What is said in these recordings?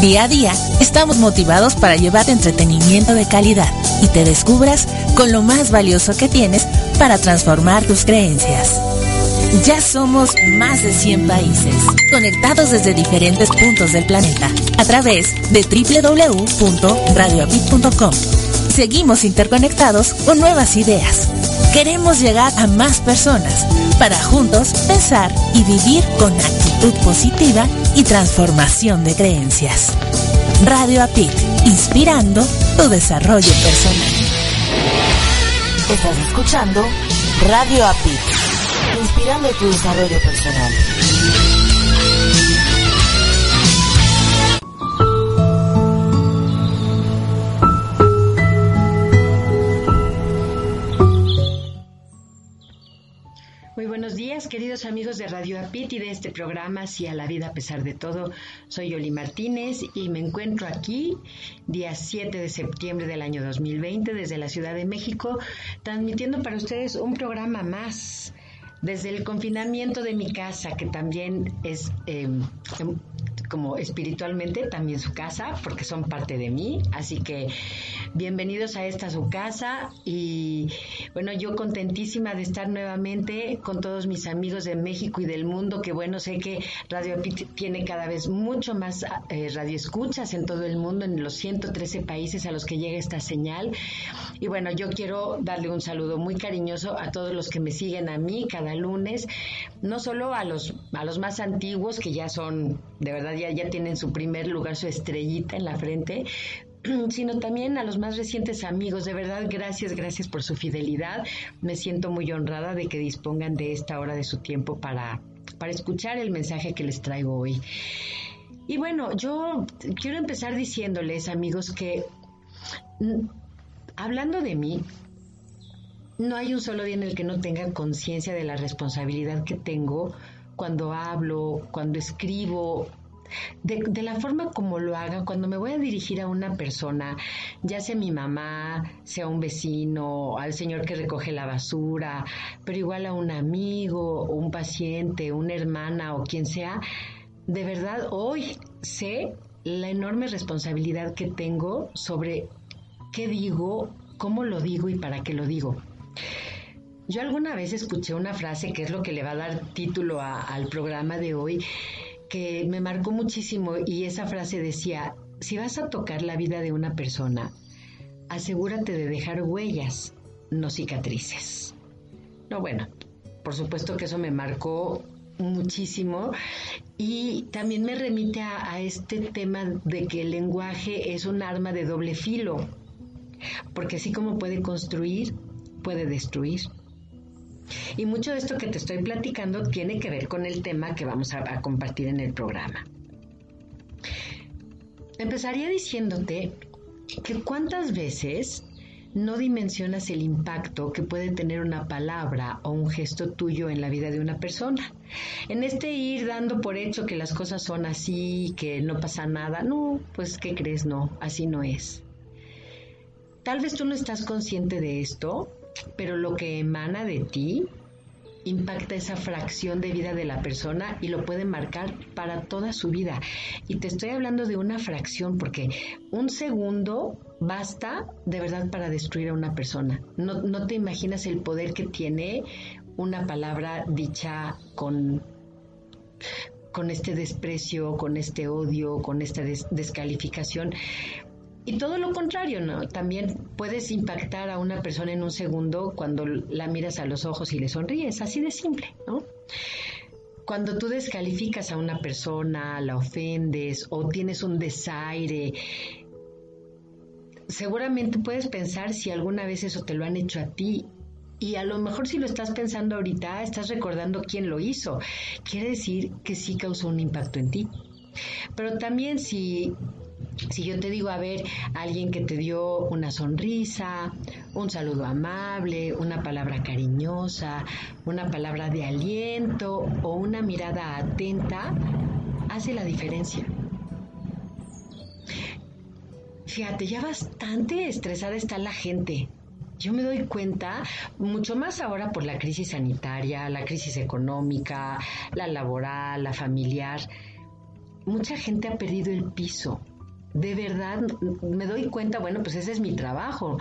Día a día estamos motivados para llevarte entretenimiento de calidad y te descubras con lo más valioso que tienes para transformar tus creencias. Ya somos más de 100 países, conectados desde diferentes puntos del planeta, a través de www.radioapit.com. Seguimos interconectados con nuevas ideas. Queremos llegar a más personas para juntos pensar y vivir con actitud positiva y transformación de creencias. Radio Apit, inspirando tu desarrollo personal. Estás escuchando Radio API, inspirando tu desarrollo personal. Muy buenos días, queridos amigos de Radio Apit y de este programa a la vida a pesar de todo. Soy Oli Martínez y me encuentro aquí día 7 de septiembre del año 2020 desde la Ciudad de México, transmitiendo para ustedes un programa más desde el confinamiento de mi casa, que también es em, em, como espiritualmente también su casa, porque son parte de mí. Así que bienvenidos a esta su casa y bueno, yo contentísima de estar nuevamente con todos mis amigos de México y del mundo, que bueno, sé que Radio Pit tiene cada vez mucho más eh, radioescuchas en todo el mundo, en los 113 países a los que llega esta señal. Y bueno, yo quiero darle un saludo muy cariñoso a todos los que me siguen a mí cada lunes, no solo a los, a los más antiguos, que ya son, de verdad, ya, ya tienen su primer lugar, su estrellita en la frente, sino también a los más recientes amigos. De verdad, gracias, gracias por su fidelidad. Me siento muy honrada de que dispongan de esta hora de su tiempo para, para escuchar el mensaje que les traigo hoy. Y bueno, yo quiero empezar diciéndoles, amigos, que mm, hablando de mí, no hay un solo día en el que no tenga conciencia de la responsabilidad que tengo cuando hablo, cuando escribo, de, la forma como lo haga, cuando me voy a dirigir a una persona, ya sea mi mamá, sea un vecino, al señor que recoge la basura, pero igual a un amigo, un paciente, una hermana o quien sea, de verdad hoy sé la enorme responsabilidad que tengo sobre qué digo, cómo lo digo y para qué lo digo. Yo alguna vez escuché una frase que es lo que le va a dar título al programa de hoy, que me marcó muchísimo y esa frase decía, si vas a tocar la vida de una persona, asegúrate de dejar huellas, no cicatrices. No, bueno, por supuesto que eso me marcó muchísimo y también me remite a, este tema de que el lenguaje es un arma de doble filo, porque así como puede construir, puede destruir. Y mucho de esto que te estoy platicando tiene que ver con el tema que vamos a, compartir en el programa. Empezaría diciéndote que cuántas veces no dimensionas el impacto que puede tener una palabra o un gesto tuyo en la vida de una persona. En este ir dando por hecho que las cosas son así, que no pasa nada, no, pues ¿qué crees? No, así no es. Tal vez tú no estás consciente de esto, pero lo que emana de ti impacta esa fracción de vida de la persona y lo puede marcar para toda su vida. Y te estoy hablando de una fracción porque un segundo basta de verdad para destruir a una persona. No, no te imaginas el poder que tiene una palabra dicha con con este desprecio, con este odio, con esta descalificación. Y todo lo contrario, ¿no? También puedes impactar a una persona en un segundo cuando la miras a los ojos y le sonríes, así de simple, ¿no? Cuando tú descalificas a una persona, la ofendes o tienes un desaire, seguramente puedes pensar si alguna vez eso te lo han hecho a ti y a lo mejor si lo estás pensando ahorita, estás recordando quién lo hizo. Quiere decir que sí causó un impacto en ti. Pero también si si yo te digo, a ver, alguien que te dio una sonrisa, un saludo amable, una palabra cariñosa, una palabra de aliento o una mirada atenta, hace la diferencia. Fíjate, ya bastante estresada está la gente. Yo me doy cuenta, mucho más ahora por la crisis sanitaria, la crisis económica, la laboral, la familiar. Mucha gente ha perdido el piso de verdad me doy cuenta, bueno, pues ese es mi trabajo.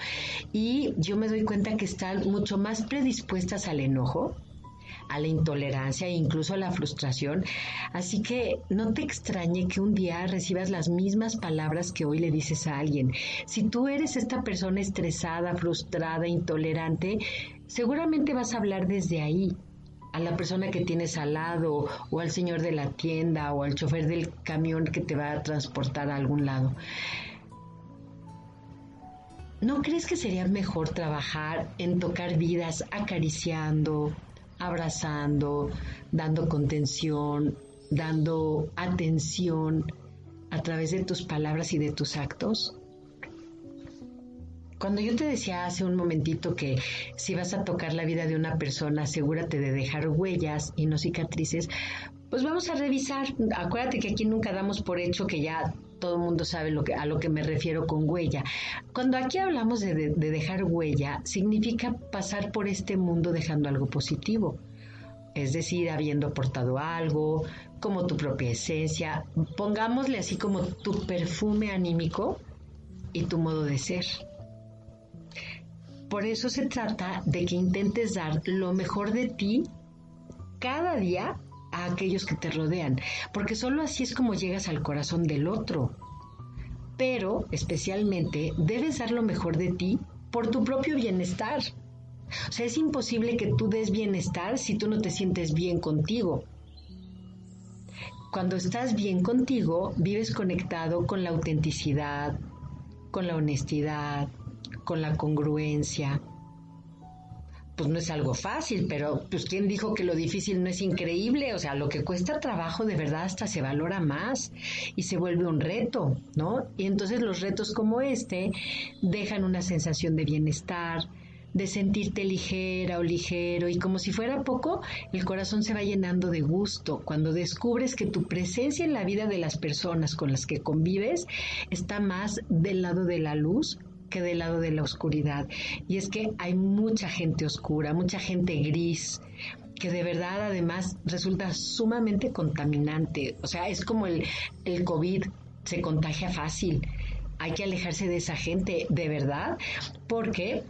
Y yo me doy cuenta que están mucho más predispuestas al enojo, a la intolerancia e incluso a la frustración. Así que no te extrañe que un día recibas las mismas palabras que hoy le dices a alguien. Si tú eres esta persona estresada, frustrada, intolerante, seguramente vas a hablar desde ahí a la persona que tienes al lado o al señor de la tienda o al chofer del camión que te va a transportar a algún lado. ¿No crees que sería mejor trabajar en tocar vidas acariciando, abrazando, dando contención, dando atención a través de tus palabras y de tus actos? Cuando yo te decía hace un momentito que si vas a tocar la vida de una persona, asegúrate de dejar huellas y no cicatrices, pues vamos a revisar. Acuérdate que aquí nunca damos por hecho que ya todo el mundo sabe lo que, a lo que me refiero con huella. Cuando aquí hablamos de, de dejar huella, significa pasar por este mundo dejando algo positivo. Es decir, habiendo aportado algo, como tu propia esencia, pongámosle así como tu perfume anímico y tu modo de ser. Por eso se trata de que intentes dar lo mejor de ti cada día a aquellos que te rodean, porque solo así es como llegas al corazón del otro. Pero, especialmente, debes dar lo mejor de ti por tu propio bienestar. O sea, es imposible que tú des bienestar si tú no te sientes bien contigo. Cuando estás bien contigo, vives conectado con la autenticidad, con la honestidad, con la congruencia. Pues no es algo fácil, pero pues quién dijo que lo difícil no es increíble, o sea, lo que cuesta trabajo de verdad hasta se valora más y se vuelve un reto, ¿no? Y entonces los retos como este dejan una sensación de bienestar, de sentirte ligera o ligero y como si fuera poco, el corazón se va llenando de gusto cuando descubres que tu presencia en la vida de las personas con las que convives está más del lado de la luz que del lado de la oscuridad. Y es que hay mucha gente oscura, mucha gente gris, que de verdad además resulta sumamente contaminante. O sea, es como el, el COVID, se contagia fácil. Hay que alejarse de esa gente, de verdad, porque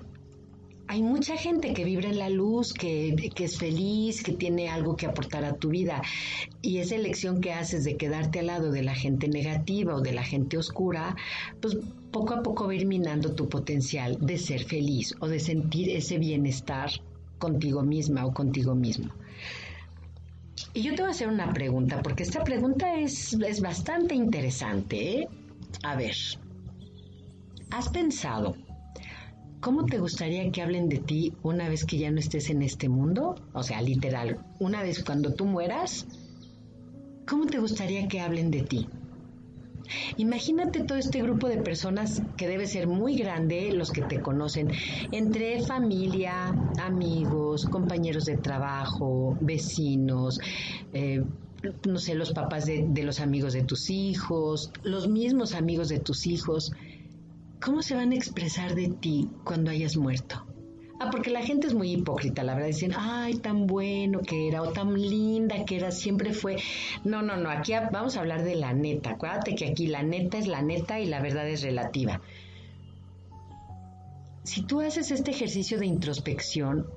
hay mucha gente que vibra en la luz, que, es feliz, que tiene algo que aportar a tu vida. Y esa elección que haces de quedarte al lado de la gente negativa o de la gente oscura, pues poco a poco va ir minando tu potencial de ser feliz o de sentir ese bienestar contigo misma o contigo mismo. Y yo te voy a hacer una pregunta, porque esta pregunta es, es bastante interesante. ¿eh? A ver, ¿has pensado cómo te gustaría que hablen de ti una vez que ya no estés en este mundo? O sea, literal, una vez cuando tú mueras, ¿cómo te gustaría que hablen de ti? Imagínate todo este grupo de personas que debe ser muy grande, los que te conocen, entre familia, amigos, compañeros de trabajo, vecinos, eh, no sé, los papás de, de los amigos de tus hijos, los mismos amigos de tus hijos. ¿Cómo se van a expresar de ti cuando hayas muerto? Ah, porque la gente es muy hipócrita, la verdad. Dicen, ay, tan bueno que era, o tan linda que era, siempre fue. No, no, no, aquí vamos a hablar de la neta. Acuérdate que aquí la neta es la neta y la verdad es relativa. Si tú haces este ejercicio de introspección,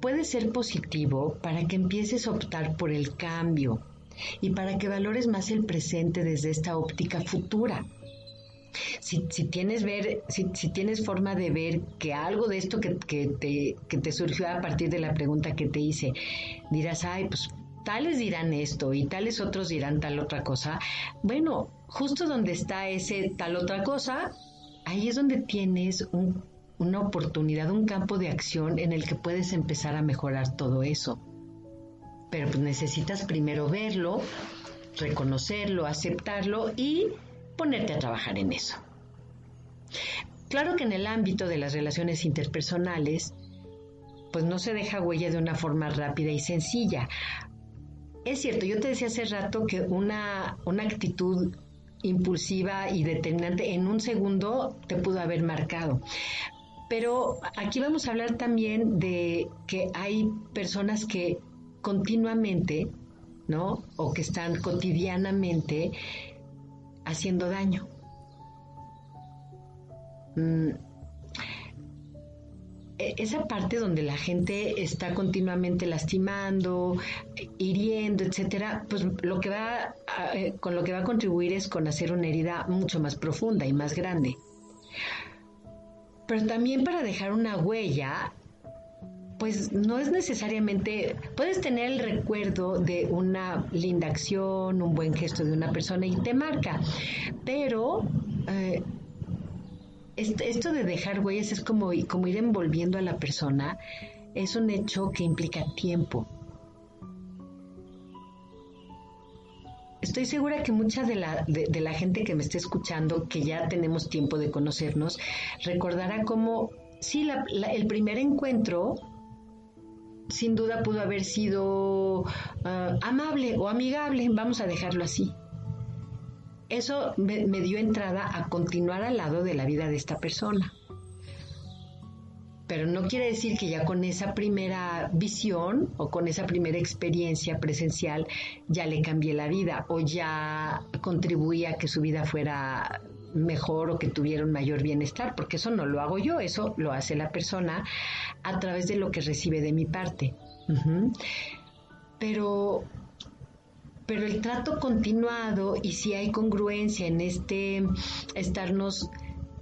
puede ser positivo para que empieces a optar por el cambio y para que valores más el presente desde esta óptica futura. Si, si tienes ver, si, tienes forma de ver que algo de esto que, que, te, que te surgió a partir de la pregunta que te hice, dirás, ay, pues tales dirán esto y tales otros dirán tal otra cosa. Bueno, justo donde está ese tal otra cosa, ahí es donde tienes un, una oportunidad, un campo de acción en el que puedes empezar a mejorar todo eso. Pero pues necesitas primero verlo, reconocerlo, aceptarlo y ponerte a trabajar en eso. Claro que en el ámbito de las relaciones interpersonales, pues no se deja huella de una forma rápida y sencilla. Es cierto, yo te decía hace rato que una, una actitud impulsiva y determinante en un segundo te pudo haber marcado. Pero aquí vamos a hablar también de que hay personas que continuamente, ¿no? O que están cotidianamente haciendo daño. Mm, e, esa parte donde la gente está continuamente lastimando, hiriendo, etcétera, pues lo que va eh, con lo que va a contribuir es con hacer una herida mucho más profunda y más grande. Pero también para dejar una huella, pues no es necesariamente, puedes tener el recuerdo de una linda acción, un buen gesto de una persona y te marca, pero eh, esto de dejar huellas es como, como ir envolviendo a la persona, es un hecho que implica tiempo. Estoy segura que mucha de la, de, la gente que me esté escuchando, que ya tenemos tiempo de conocernos, recordará cómo, sí, el primer encuentro sin duda pudo haber sido ah, amable o amigable, vamos a dejarlo así eso me, dio entrada a continuar al lado de la vida de esta persona. Pero no quiere decir que ya con esa primera visión o con esa primera experiencia presencial ya le cambié la vida o ya contribuía a que su vida fuera mejor o que tuviera un mayor bienestar, porque eso no lo hago yo, eso lo hace la persona a través de lo que recibe de mi parte. Pero pero el trato continuado y si hay congruencia en este estarnos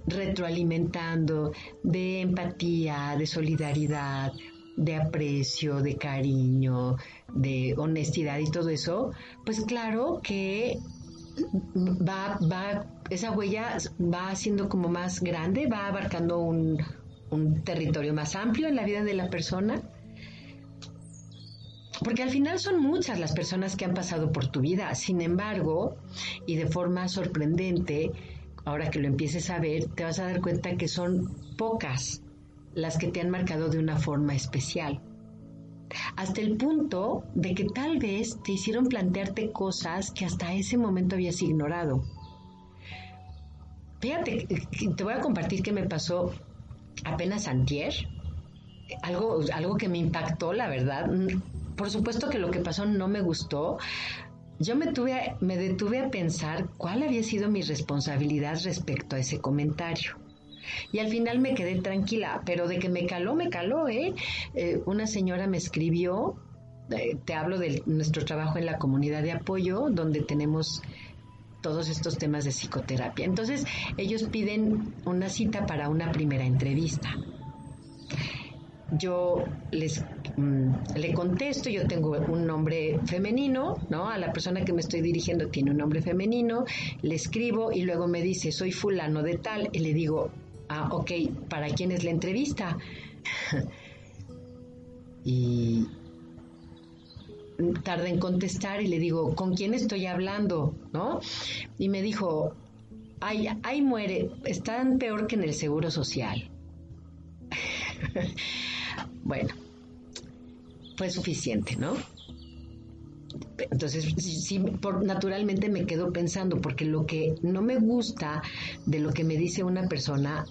retroalimentando de empatía, de solidaridad, de aprecio, de cariño, de honestidad y todo eso, pues claro que va, va, esa huella va siendo como más grande, va abarcando un, un territorio más amplio en la vida de la persona porque al final son muchas las personas que han pasado por tu vida. Sin embargo, y de forma sorprendente, ahora que lo empieces a ver, te vas a dar cuenta que son pocas las que te han marcado de una forma especial. Hasta el punto de que tal vez te hicieron plantearte cosas que hasta ese momento habías ignorado. Fíjate, te voy a compartir qué me pasó apenas antier. Algo, algo que me impactó, la verdad por supuesto que lo que pasó no me gustó. Yo me, tuve, me detuve a pensar cuál había sido mi responsabilidad respecto a ese comentario. Y al final me quedé tranquila, pero de que me caló, me caló, ¿eh? eh una señora me escribió, eh, te hablo de nuestro trabajo en la comunidad de apoyo, donde tenemos todos estos temas de psicoterapia. Entonces, ellos piden una cita para una primera entrevista yo les mm, le contesto, yo tengo un nombre femenino, ¿no? A la persona que me estoy dirigiendo tiene un nombre femenino, le escribo y luego me dice, soy fulano de tal, y le digo, ah, ok, ¿para quién es la entrevista? y tarda en contestar y le digo, ¿con quién estoy hablando? ¿No? Y me dijo, ay, ay muere, están peor que en el seguro social. Bueno, fue suficiente, ¿no? Entonces, sí, por, naturalmente me quedo pensando, porque lo que no me gusta de lo que me dice una persona,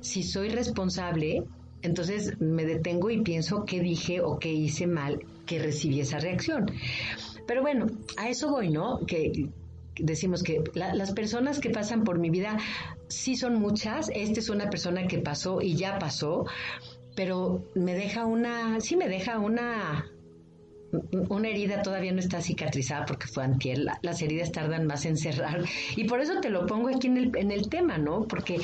si soy responsable, entonces me detengo y pienso qué dije o qué hice mal que recibí esa reacción. Pero bueno, a eso voy, ¿no? Que decimos que las personas que pasan por mi vida sí son muchas. Esta es una persona que pasó y ya pasó pero me deja una, sí me deja una, una herida todavía no está cicatrizada porque fue antier, las heridas tardan más en cerrar. Y por eso te lo pongo aquí en el, en el tema, ¿no? Porque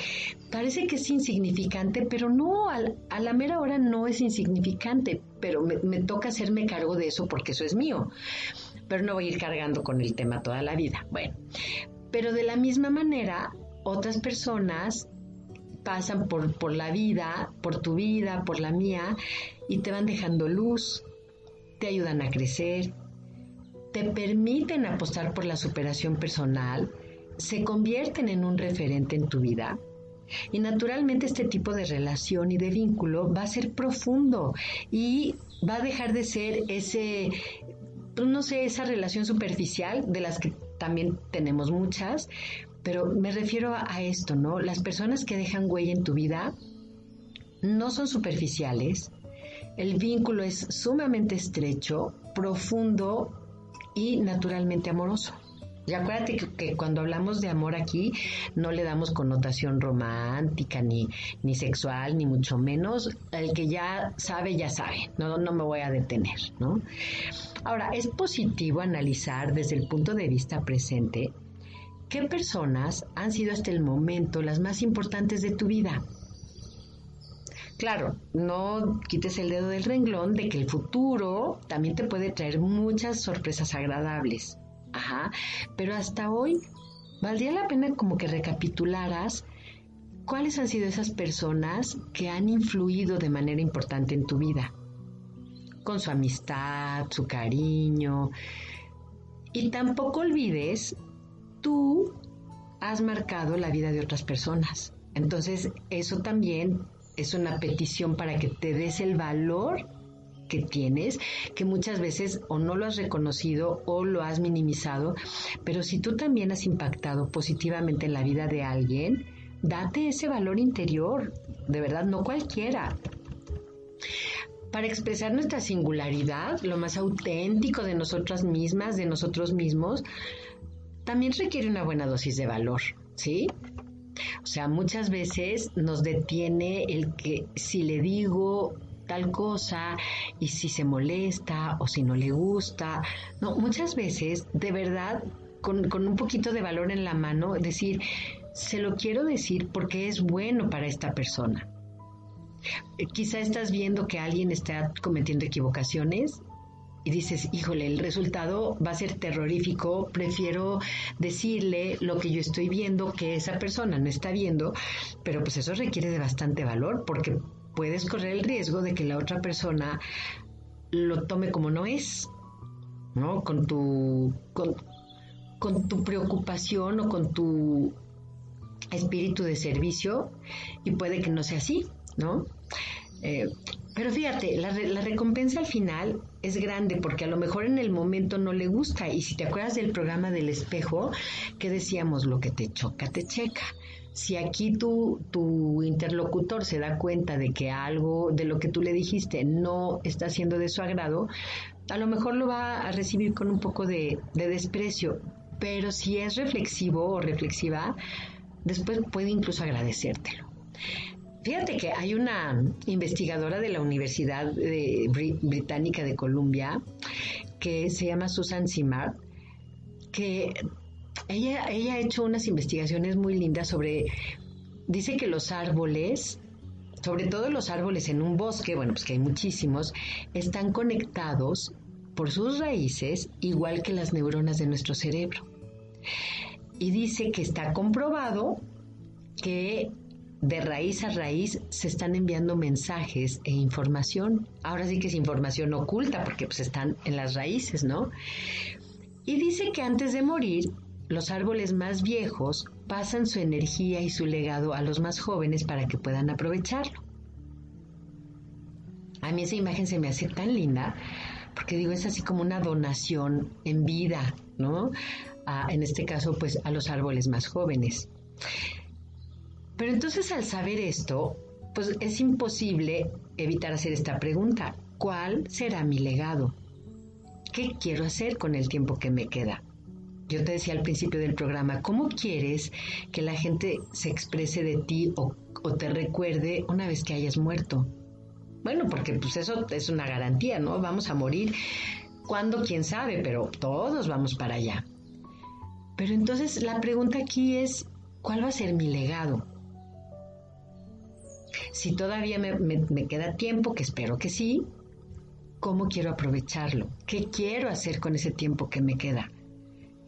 parece que es insignificante, pero no, a la mera hora no es insignificante, pero me, me toca hacerme cargo de eso porque eso es mío. Pero no voy a ir cargando con el tema toda la vida. Bueno, pero de la misma manera, otras personas pasan por, por la vida, por tu vida, por la mía, y te van dejando luz, te ayudan a crecer, te permiten apostar por la superación personal, se convierten en un referente en tu vida. Y naturalmente este tipo de relación y de vínculo va a ser profundo y va a dejar de ser ese, pues no sé, esa relación superficial de las que también tenemos muchas, pero me refiero a, esto, ¿no? Las personas que dejan huella en tu vida no son superficiales, el vínculo es sumamente estrecho, profundo y naturalmente amoroso. Y acuérdate que, cuando hablamos de amor aquí no le damos connotación romántica ni, ni sexual ni mucho menos. El que ya sabe ya sabe. No, no me voy a detener, ¿no? Ahora es positivo analizar desde el punto de vista presente ¿Qué personas han sido hasta el momento las más importantes de tu vida? Claro, no quites el dedo del renglón de que el futuro también te puede traer muchas sorpresas agradables. Ajá, pero hasta hoy valdría la pena como que recapitularas cuáles han sido esas personas que han influido de manera importante en tu vida. Con su amistad, su cariño. Y tampoco olvides tú has marcado la vida de otras personas. Entonces, eso también es una petición para que te des el valor que tienes, que muchas veces o no lo has reconocido o lo has minimizado, pero si tú también has impactado positivamente en la vida de alguien, date ese valor interior, de verdad, no cualquiera. Para expresar nuestra singularidad, lo más auténtico de nosotras mismas, de nosotros mismos, también requiere una buena dosis de valor, ¿sí? O sea, muchas veces nos detiene el que si le digo tal cosa y si se molesta o si no le gusta, no, muchas veces de verdad con, con un poquito de valor en la mano, decir, se lo quiero decir porque es bueno para esta persona. Quizá estás viendo que alguien está cometiendo equivocaciones y dices, híjole, el resultado va a ser terrorífico, prefiero decirle lo que yo estoy viendo que esa persona no está viendo, pero pues eso requiere de bastante valor porque puedes correr el riesgo de que la otra persona lo tome como no es, ¿no? Con tu, con, tu preocupación o con tu espíritu de servicio y puede que no sea así, ¿no? Eh, pero fíjate, la, la, recompensa al final es grande porque a lo mejor en el momento no le gusta. Y si te acuerdas del programa del espejo, que decíamos, lo que te choca, te checa. Si aquí tu, tu interlocutor se da cuenta de que algo de lo que tú le dijiste no está siendo de su agrado, a lo mejor lo va a recibir con un poco de, de desprecio. Pero si es reflexivo o reflexiva, después puede incluso agradecértelo. Fíjate que hay una investigadora de la Universidad Británica de Columbia que se llama Susan Simard, que ella, ella ha hecho unas investigaciones muy lindas sobre, dice que los árboles, sobre todo los árboles en un bosque, bueno, pues que hay muchísimos, están conectados por sus raíces igual que las neuronas de nuestro cerebro. Y dice que está comprobado que de raíz a raíz se están enviando mensajes e información. Ahora sí que es información oculta porque pues están en las raíces, ¿no? Y dice que antes de morir, los árboles más viejos pasan su energía y su legado a los más jóvenes para que puedan aprovecharlo. A mí esa imagen se me hace tan linda porque digo, es así como una donación en vida, ¿no? en este caso, pues a los árboles más jóvenes. Pero entonces al saber esto, pues es imposible evitar hacer esta pregunta. ¿Cuál será mi legado? ¿Qué quiero hacer con el tiempo que me queda? Yo te decía al principio del programa, ¿cómo quieres que la gente se exprese de ti o, te recuerde una vez que hayas muerto? Bueno, porque pues eso es una garantía, ¿no? Vamos a morir. ¿Cuándo? ¿Quién sabe? Pero todos vamos para allá. Pero entonces la pregunta aquí es, ¿cuál va a ser mi legado? Si todavía me, queda tiempo, que espero que sí, ¿cómo quiero aprovecharlo? ¿Qué quiero hacer con ese tiempo que me queda?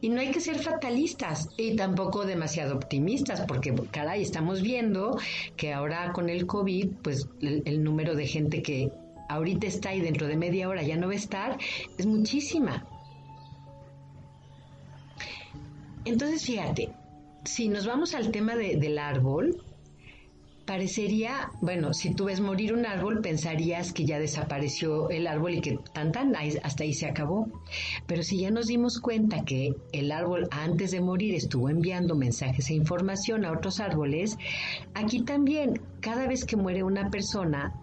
Y no hay que ser fatalistas y tampoco demasiado optimistas, porque caray, estamos viendo que ahora con el COVID, pues el, número de gente que ahorita está y dentro de media hora ya no va a estar es muchísima. Entonces, fíjate, si nos vamos al tema del árbol, parecería, bueno, si tú ves morir un árbol, pensarías que ya desapareció el árbol y que tan tan hasta ahí se acabó. Pero si ya nos dimos cuenta que el árbol antes de morir estuvo enviando mensajes e información a otros árboles, aquí también, cada vez que muere una persona,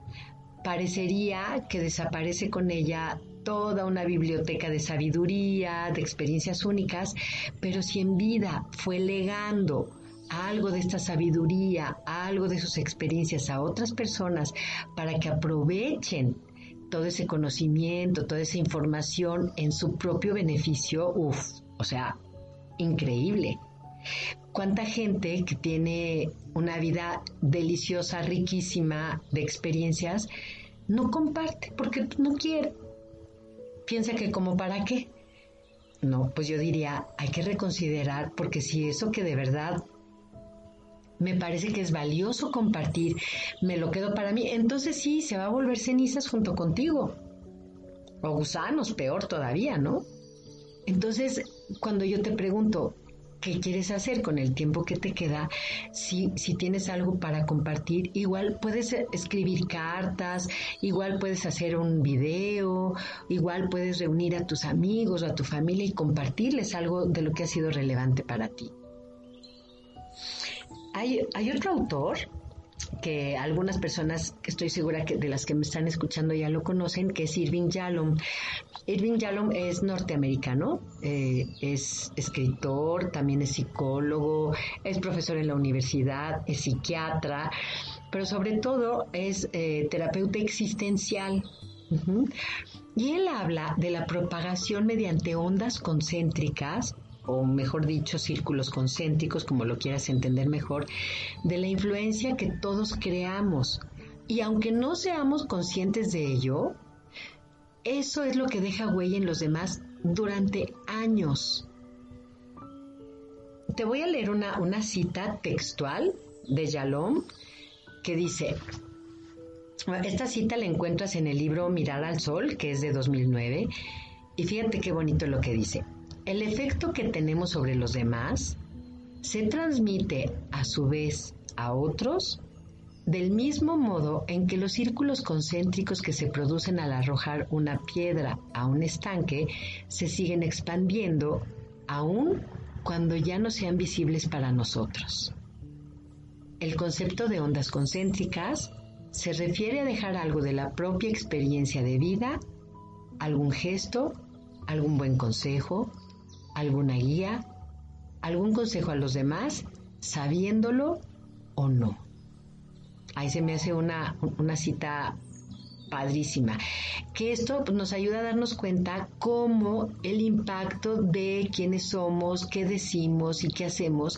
parecería que desaparece con ella toda una biblioteca de sabiduría, de experiencias únicas, pero si en vida fue legando algo de esta sabiduría, algo de sus experiencias a otras personas para que aprovechen todo ese conocimiento, toda esa información en su propio beneficio, uff, o sea, increíble. ¿Cuánta gente que tiene una vida deliciosa, riquísima de experiencias, no comparte porque no quiere? Piensa que como para qué. No, pues yo diría, hay que reconsiderar porque si eso que de verdad me parece que es valioso compartir, me lo quedo para mí, entonces sí, se va a volver cenizas junto contigo. O gusanos, peor todavía, ¿no? Entonces, cuando yo te pregunto, ¿qué quieres hacer con el tiempo que te queda? Si, si tienes algo para compartir, igual puedes escribir cartas, igual puedes hacer un video, igual puedes reunir a tus amigos o a tu familia y compartirles algo de lo que ha sido relevante para ti. Hay, otro autor que algunas personas, que estoy segura que de las que me están escuchando ya lo conocen, que es Irving Yalom. Irving Yalom es norteamericano, eh, es escritor, también es psicólogo, es profesor en la universidad, es psiquiatra, pero sobre todo es eh, terapeuta existencial. Y él habla de la propagación mediante ondas concéntricas o mejor dicho, círculos concéntricos, como lo quieras entender mejor, de la influencia que todos creamos. Y aunque no seamos conscientes de ello, eso es lo que deja huella en los demás durante años. Te voy a leer una, una cita textual de Yalom que dice, esta cita la encuentras en el libro Mirar al Sol, que es de 2009, y fíjate qué bonito lo que dice. El efecto que tenemos sobre los demás se transmite a su vez a otros del mismo modo en que los círculos concéntricos que se producen al arrojar una piedra a un estanque se siguen expandiendo aún cuando ya no sean visibles para nosotros. El concepto de ondas concéntricas se refiere a dejar algo de la propia experiencia de vida, algún gesto, algún buen consejo, alguna guía, algún consejo a los demás, sabiéndolo o no. Ahí se me hace una, una cita padrísima. Que esto nos ayuda a darnos cuenta cómo el impacto de quiénes somos, qué decimos y qué hacemos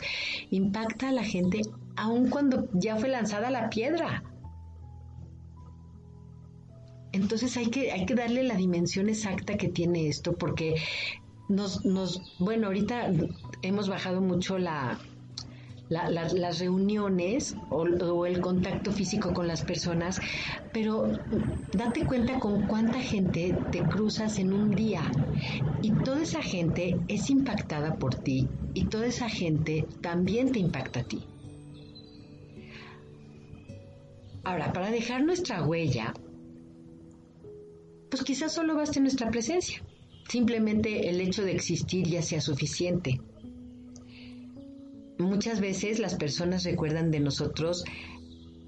impacta a la gente aun cuando ya fue lanzada la piedra. Entonces hay que, hay que darle la dimensión exacta que tiene esto porque nos, nos, bueno, ahorita hemos bajado mucho la, las reuniones o, el contacto físico con las personas, pero date cuenta con cuánta gente te cruzas en un día y toda esa gente es impactada por ti y toda esa gente también te impacta a ti. Ahora, para dejar nuestra huella, pues quizás solo baste nuestra presencia. Simplemente el hecho de existir ya sea suficiente. Muchas veces las personas recuerdan de nosotros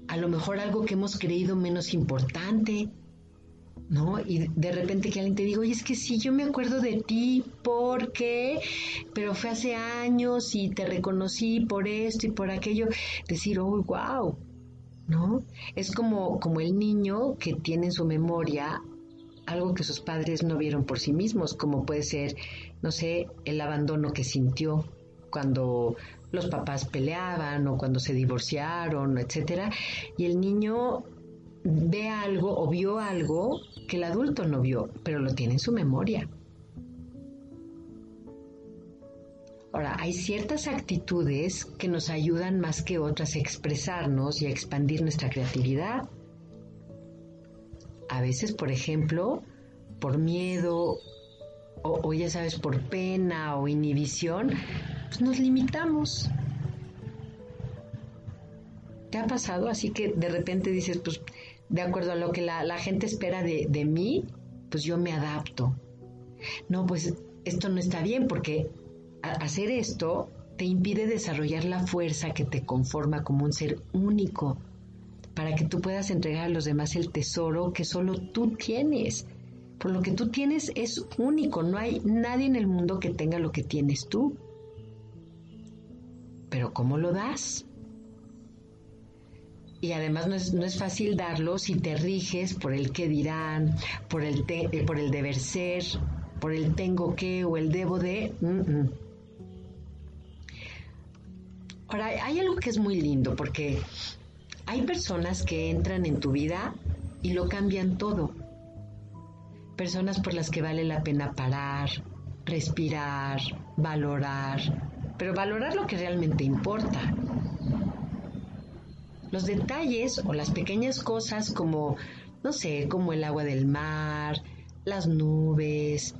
a lo mejor algo que hemos creído menos importante, ¿no? Y de repente que alguien te diga, oye, es que sí, yo me acuerdo de ti porque, pero fue hace años y te reconocí por esto y por aquello, decir, oh, wow, ¿no? Es como, como el niño que tiene en su memoria algo que sus padres no vieron por sí mismos, como puede ser, no sé, el abandono que sintió cuando los papás peleaban o cuando se divorciaron, etcétera, y el niño ve algo o vio algo que el adulto no vio, pero lo tiene en su memoria. Ahora, hay ciertas actitudes que nos ayudan más que otras a expresarnos y a expandir nuestra creatividad. A veces, por ejemplo, por miedo o, ya sabes, por pena o inhibición, pues nos limitamos. ¿Te ha pasado? Así que de repente dices, pues de acuerdo a lo que la, gente espera de, de mí, pues yo me adapto. No, pues esto no está bien porque hacer esto te impide desarrollar la fuerza que te conforma como un ser único para que tú puedas entregar a los demás el tesoro que solo tú tienes. Por lo que tú tienes es único, no hay nadie en el mundo que tenga lo que tienes tú. Pero ¿cómo lo das? Y además no es, no es fácil darlo si te riges por el qué dirán, por el, eh, por el deber ser, por el tengo que o el debo de. Ahora, hay algo que es muy lindo porque hay personas que entran en tu vida y lo cambian todo. Personas por las que vale la pena parar, respirar, valorar, pero valorar lo que realmente importa. Los detalles o las pequeñas cosas como, no sé, como el agua del mar, las nubes,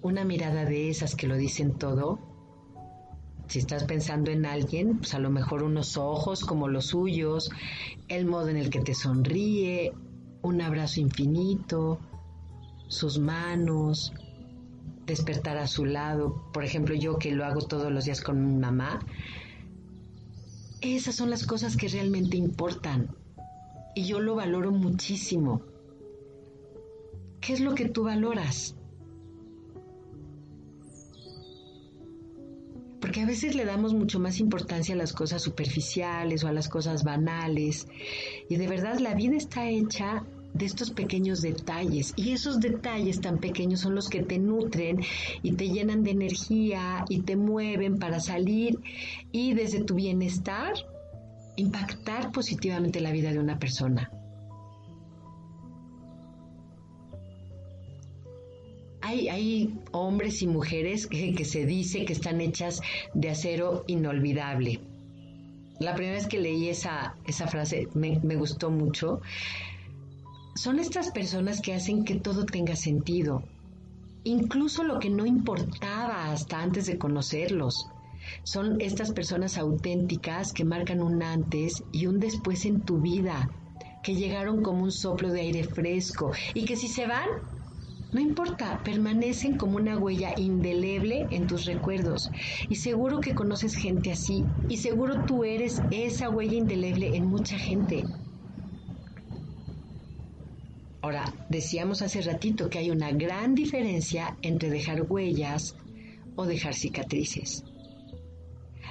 una mirada de esas que lo dicen todo, si estás pensando en alguien, pues a lo mejor unos ojos como los suyos, el modo en el que te sonríe, un abrazo infinito, sus manos, despertar a su lado. Por ejemplo, yo que lo hago todos los días con mi mamá, esas son las cosas que realmente importan. Y yo lo valoro muchísimo. ¿Qué es lo que tú valoras? Porque a veces le damos mucho más importancia a las cosas superficiales o a las cosas banales. Y de verdad la vida está hecha de estos pequeños detalles. Y esos detalles tan pequeños son los que te nutren y te llenan de energía y te mueven para salir y desde tu bienestar impactar positivamente la vida de una persona. Hay, hombres y mujeres que, se dice que están hechas de acero inolvidable. La primera vez que leí esa, esa frase me, me gustó mucho. Son estas personas que hacen que todo tenga sentido, incluso lo que no importaba hasta antes de conocerlos. Son estas personas auténticas que marcan un antes y un después en tu vida, que llegaron como un soplo de aire fresco y que si se van, no importa, permanecen como una huella indeleble en tus recuerdos. Y seguro que conoces gente así. Y seguro tú eres esa huella indeleble en mucha gente. Ahora, decíamos hace ratito que hay una gran diferencia entre dejar huellas o dejar cicatrices.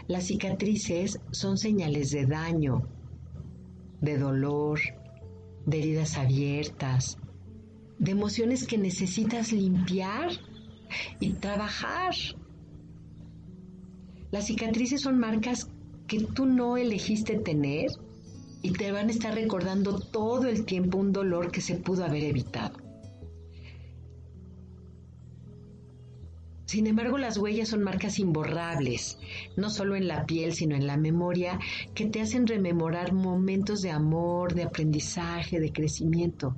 Las cicatrices son señales de daño, de dolor, de heridas abiertas, de emociones que necesitas limpiar y trabajar. Las cicatrices son marcas que tú no elegiste tener y te van a estar recordando todo el tiempo un dolor que se pudo haber evitado. Sin embargo, las huellas son marcas imborrables, no solo en la piel, sino en la memoria, que te hacen rememorar momentos de amor, de aprendizaje, de crecimiento.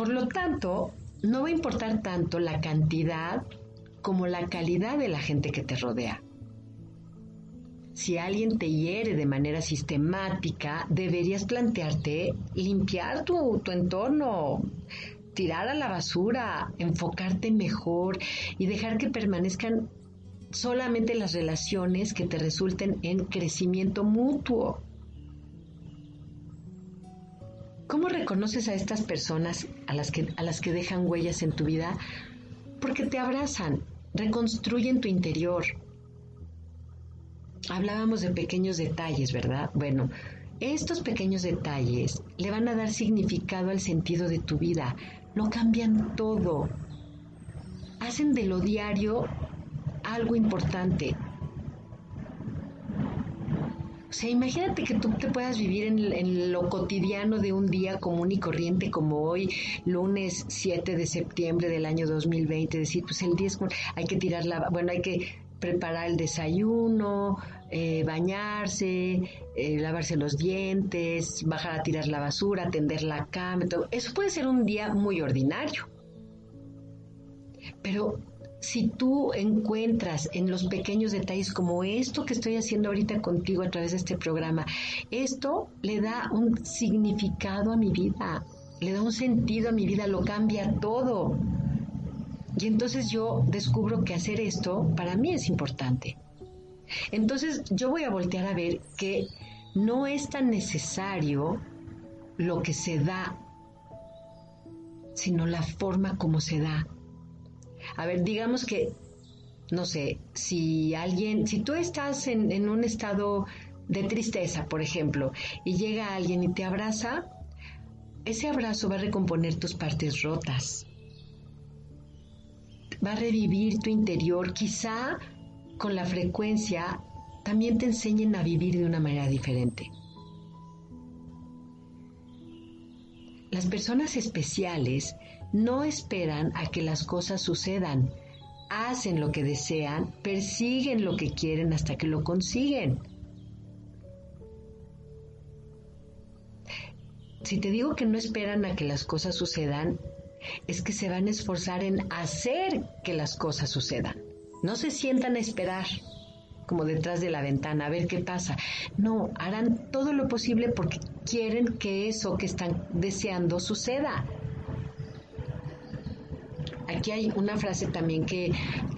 Por lo tanto, no va a importar tanto la cantidad como la calidad de la gente que te rodea. Si alguien te hiere de manera sistemática, deberías plantearte limpiar tu, entorno, tirar a la basura, enfocarte mejor y dejar que permanezcan solamente las relaciones que te resulten en crecimiento mutuo. ¿Cómo reconoces a estas personas a las que, a las que dejan huellas en tu vida? Porque te abrazan, reconstruyen tu interior. Hablábamos de pequeños detalles, ¿verdad? Bueno, estos pequeños detalles le van a dar significado al sentido de tu vida, lo cambian todo. Hacen de lo diario algo importante. O sea, imagínate que tú te puedas vivir en, lo cotidiano de un día común y corriente como hoy, lunes 7 de septiembre del año 2020, decir, pues el día es, hay que tirar la, bueno, hay que preparar el desayuno, eh, bañarse, eh, lavarse los dientes, bajar a tirar la basura, tender la cama, todo. Eso puede ser un día muy ordinario. Pero si tú encuentras en los pequeños detalles como esto que estoy haciendo ahorita contigo a través de este programa, esto le da un significado a mi vida, le da un sentido a mi vida, lo cambia todo. Y entonces yo descubro que hacer esto para mí es importante. Entonces yo voy a voltear a ver que no es tan necesario lo que se da, sino la forma como se da. A ver, digamos que, no sé, si alguien, si tú estás en, un estado de tristeza, por ejemplo, y llega alguien y te abraza, ese abrazo va a recomponer tus partes rotas. Va a revivir tu interior, quizá con la frecuencia también te enseñen a vivir de una manera diferente. Las personas especiales no esperan a que las cosas sucedan, hacen lo que desean, persiguen lo que quieren hasta que lo consiguen. Si te digo que no esperan a que las cosas sucedan, es que se van a esforzar en hacer que las cosas sucedan. No se sientan a esperar como detrás de la ventana a ver qué pasa. No, harán todo lo posible porque quieren que eso que están deseando suceda. Aquí hay una frase también que,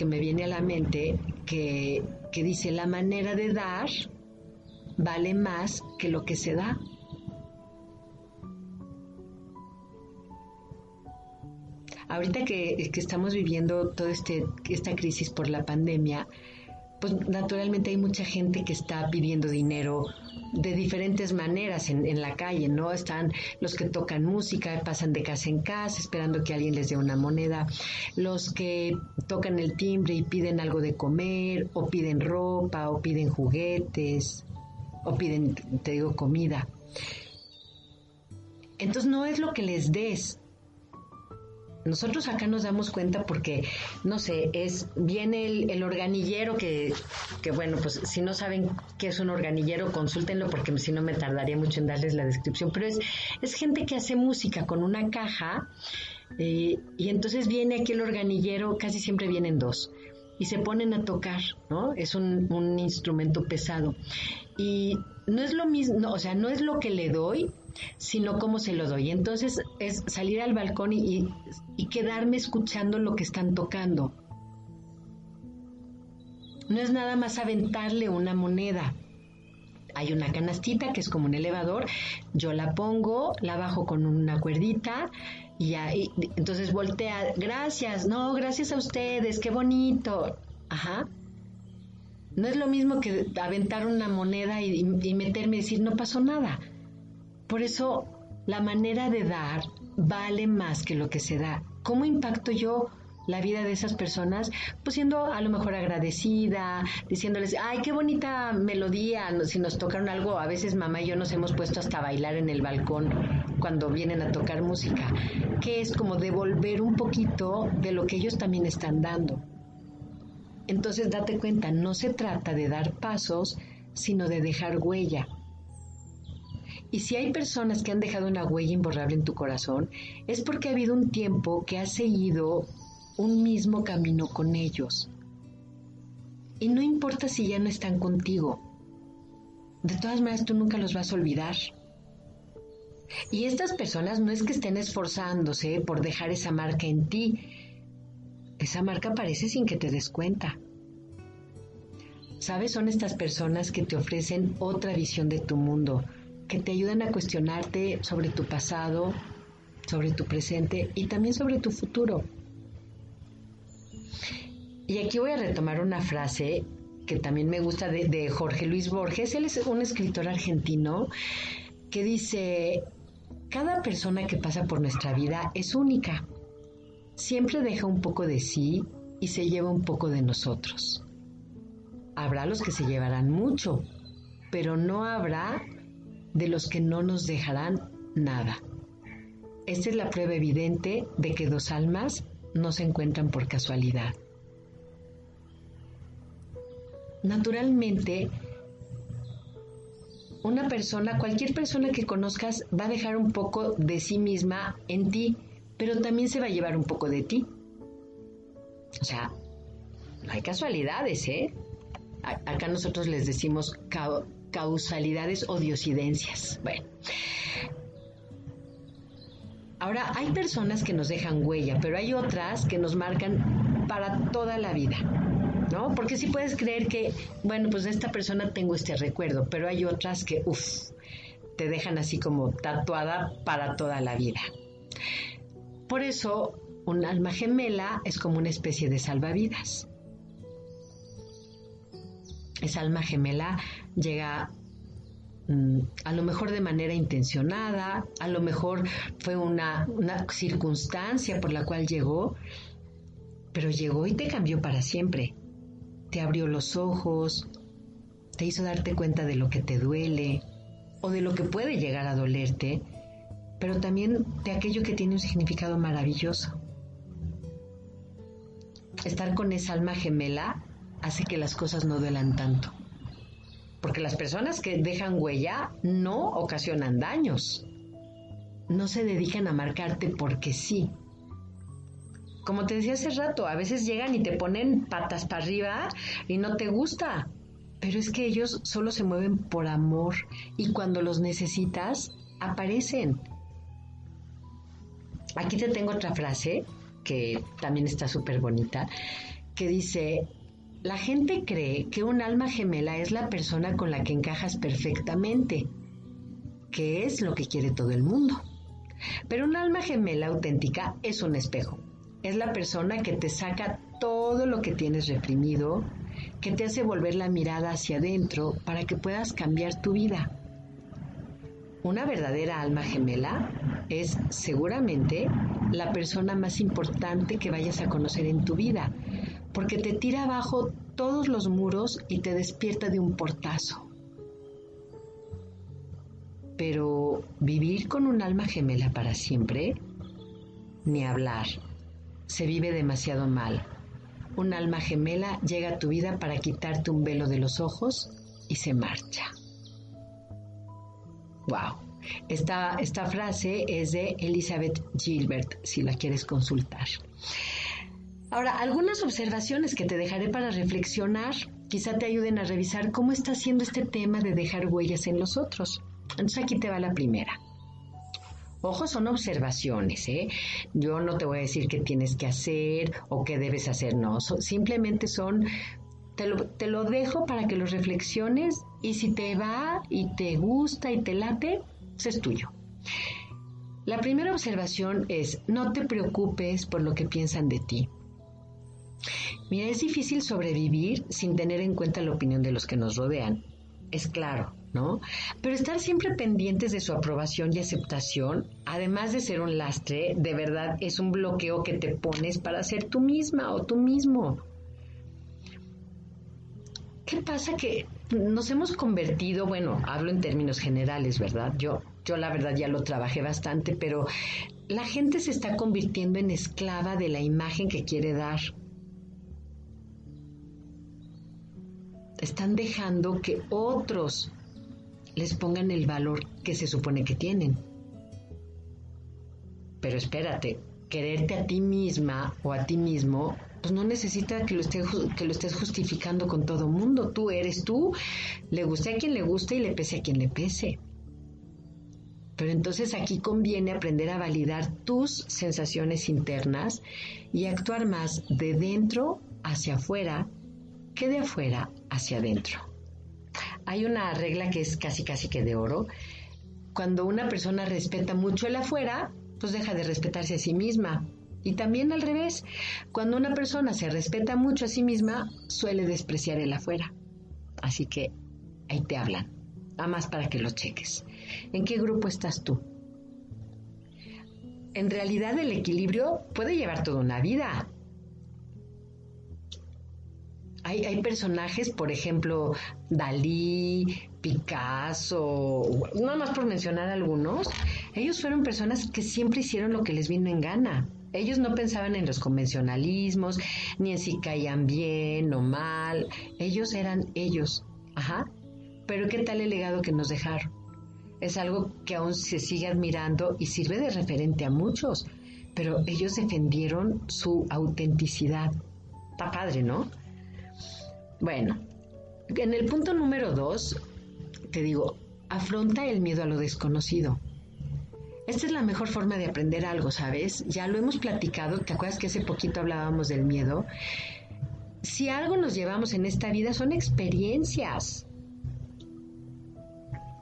me viene a la mente que, que dice, la manera de dar vale más que lo que se da. Ahorita que, que, estamos viviendo toda este, esta crisis por la pandemia, pues naturalmente hay mucha gente que está pidiendo dinero de diferentes maneras en, la calle, ¿no? Están los que tocan música, pasan de casa en casa esperando que alguien les dé una moneda, los que tocan el timbre y piden algo de comer, o piden ropa, o piden juguetes, o piden, te digo, comida. Entonces no es lo que les des, nosotros acá nos damos cuenta porque, no sé, es viene el, organillero que, que, bueno, pues si no saben qué es un organillero, consúltenlo porque si no me tardaría mucho en darles la descripción, pero es, es gente que hace música con una caja eh, y entonces viene aquí el organillero, casi siempre vienen dos y se ponen a tocar, ¿no? Es un, un instrumento pesado. Y no es lo mismo, o sea, no es lo que le doy, sino cómo se lo doy. Entonces es salir al balcón y, quedarme escuchando lo que están tocando. No es nada más aventarle una moneda. Hay una canastita que es como un elevador, yo la pongo, la bajo con una cuerdita y, entonces voltea, gracias, no, gracias a ustedes, qué bonito. Ajá. No es lo mismo que aventar una moneda y, y meterme y decir, no pasó nada. Por eso la manera de dar vale más que lo que se da. ¿Cómo impacto yo la vida de esas personas? Pues siendo a lo mejor agradecida, diciéndoles, ay, qué bonita melodía, si nos tocaron algo, a veces mamá y yo nos hemos puesto hasta bailar en el balcón cuando vienen a tocar música, que es como devolver un poquito de lo que ellos también están dando. Entonces date cuenta, no se trata de dar pasos, sino de dejar huella. Y si hay personas que han dejado una huella imborrable en tu corazón, es porque ha habido un tiempo que has seguido un mismo camino con ellos. Y no importa si ya no están contigo. De todas maneras, tú nunca los vas a olvidar. Y estas personas no es que estén esforzándose por dejar esa marca en ti. Esa marca aparece sin que te des cuenta. ¿Sabes? Son estas personas que te ofrecen otra visión de tu mundo, que te ayudan a cuestionarte sobre tu pasado, sobre tu presente y también sobre tu futuro. Y aquí voy a retomar una frase que también me gusta de, Jorge Luis Borges. Él es un escritor argentino que dice, Cada persona que pasa por nuestra vida es única. Siempre deja un poco de sí y se lleva un poco de nosotros. Habrá los que se llevarán mucho, pero no habrá de los que no nos dejarán nada. Esta es la prueba evidente de que dos almas no se encuentran por casualidad. Naturalmente, una persona, cualquier persona que conozcas, va a dejar un poco de sí misma en ti, pero también se va a llevar un poco de ti. O sea, no hay casualidades, ¿eh? Acá nosotros les decimos causalidades o diosidencias. Bueno. Ahora, hay personas que nos dejan huella, pero hay otras que nos marcan para toda la vida. ¿No? Porque si puedes creer que, bueno, pues de esta persona tengo este recuerdo, pero hay otras que, uff, te dejan así como tatuada para toda la vida. Por eso, un alma gemela es como una especie de salvavidas. Esa alma gemela llega mm, a lo mejor de manera intencionada, a lo mejor fue una, una circunstancia por la cual llegó, pero llegó y te cambió para siempre te abrió los ojos, te hizo darte cuenta de lo que te duele o de lo que puede llegar a dolerte, pero también de aquello que tiene un significado maravilloso. Estar con esa alma gemela hace que las cosas no duelan tanto, porque las personas que dejan huella no ocasionan daños, no se dedican a marcarte porque sí, como te decía hace rato, a veces llegan y te ponen patas para arriba y no te gusta. Pero es que ellos solo se mueven por amor y cuando los necesitas, aparecen. Aquí te tengo otra frase que también está súper bonita, que dice, la gente cree que un alma gemela es la persona con la que encajas perfectamente, que es lo que quiere todo el mundo. Pero un alma gemela auténtica es un espejo es la persona que te saca todo lo que tienes reprimido, que te hace volver la mirada hacia adentro para que puedas cambiar tu vida. Una verdadera alma gemela es seguramente la persona más importante que vayas a conocer en tu vida, porque te tira abajo todos los muros y te despierta de un portazo. Pero vivir con un alma gemela para siempre, ni hablar se vive demasiado mal. Un alma gemela llega a tu vida para quitarte un velo de los ojos y se marcha. Wow. Esta, esta frase es de Elizabeth Gilbert, si la quieres consultar. Ahora, algunas observaciones que te dejaré para reflexionar quizá te ayuden a revisar cómo está siendo este tema de dejar huellas en los otros. Entonces aquí te va la primera. Ojo, son observaciones, ¿eh? Yo no te voy a decir qué tienes que hacer o qué debes hacer, no. simplemente son, te lo, te lo dejo para que lo reflexiones y si te va y te gusta y te late, pues es tuyo. La primera observación es, no te preocupes por lo que piensan de ti. Mira, es difícil sobrevivir sin tener en cuenta la opinión de los que nos rodean. Es claro, ¿no? Pero estar siempre pendientes de su aprobación y aceptación, además de ser un lastre, de verdad es un bloqueo que te pones para ser tú misma o tú mismo. ¿Qué pasa que nos hemos convertido, bueno, hablo en términos generales, ¿verdad? Yo, yo la verdad ya lo trabajé bastante, pero la gente se está convirtiendo en esclava de la imagen que quiere dar. Están dejando que otros les pongan el valor que se supone que tienen. Pero espérate, quererte a ti misma o a ti mismo, pues no necesita que lo, que lo estés justificando con todo mundo. Tú eres tú, le guste a quien le guste y le pese a quien le pese. Pero entonces aquí conviene aprender a validar tus sensaciones internas y actuar más de dentro hacia afuera que de afuera hacia adentro hay una regla que es casi casi que de oro. Cuando una persona respeta mucho el afuera, pues deja de respetarse a sí misma. Y también al revés, cuando una persona se respeta mucho a sí misma, suele despreciar el afuera. Así que ahí te hablan, nada más para que lo cheques. ¿En qué grupo estás tú? en realidad el equilibrio puede llevar toda una vida. Hay, hay, personajes, por ejemplo, Dalí, Picasso, nada más por mencionar algunos, ellos fueron personas que siempre hicieron lo que les vino en gana. Ellos no pensaban en los convencionalismos, ni en si caían bien o mal. Ellos eran ellos. Ajá. Pero ¿qué tal el legado que nos dejaron? Es algo que aún se sigue admirando y sirve de referente a muchos. Pero ellos defendieron su autenticidad. Está padre, ¿no? Bueno, en el punto número dos, te digo, afronta el miedo a lo desconocido. Esta es la mejor forma de aprender algo, ¿sabes? Ya lo hemos platicado, ¿te acuerdas que hace poquito hablábamos del miedo? Si algo nos llevamos en esta vida son experiencias.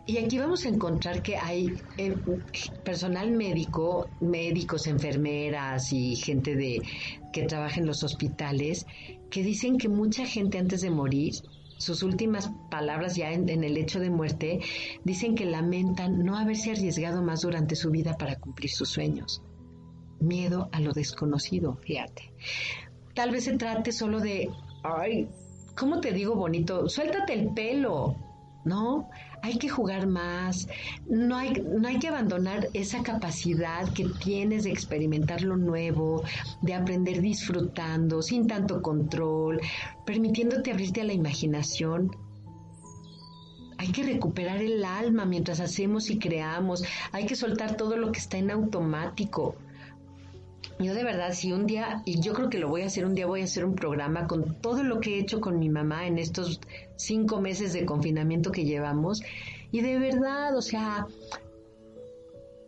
Y aquí vamos a encontrar que hay eh, personal médico, médicos, enfermeras y gente de que trabaja en los hospitales que dicen que mucha gente antes de morir sus últimas palabras ya en, el hecho de muerte, dicen que lamentan no haberse arriesgado más durante su vida para cumplir sus sueños. Miedo a lo desconocido, fíjate. Tal vez se trate solo de, ay, ¿cómo te digo bonito? Suéltate el pelo, ¿no? Hay que jugar más, no hay, no hay que abandonar esa capacidad que tienes de experimentar lo nuevo, de aprender disfrutando, sin tanto control, permitiéndote abrirte a la imaginación. Hay que recuperar el alma mientras hacemos y creamos, hay que soltar todo lo que está en automático. Yo de verdad, si un día, y yo creo que lo voy a hacer, un día voy a hacer un programa con todo lo que he hecho con mi mamá en estos cinco meses de confinamiento que llevamos. Y de verdad, o sea,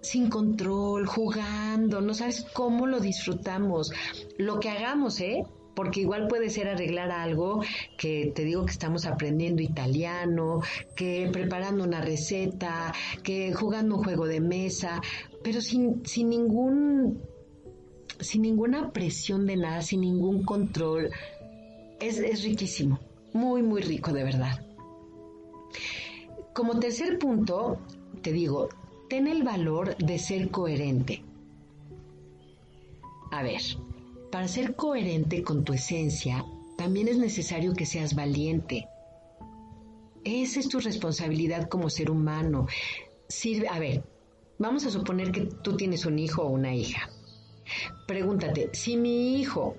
sin control, jugando, no sabes cómo lo disfrutamos. Lo que hagamos, ¿eh? Porque igual puede ser arreglar algo que te digo que estamos aprendiendo italiano, que preparando una receta, que jugando un juego de mesa, pero sin, sin ningún sin ninguna presión de nada, sin ningún control. Es, es riquísimo, muy, muy rico de verdad. Como tercer punto, te digo, ten el valor de ser coherente. A ver, para ser coherente con tu esencia, también es necesario que seas valiente. Esa es tu responsabilidad como ser humano. Sirve, a ver, vamos a suponer que tú tienes un hijo o una hija. Pregúntate, si mi hijo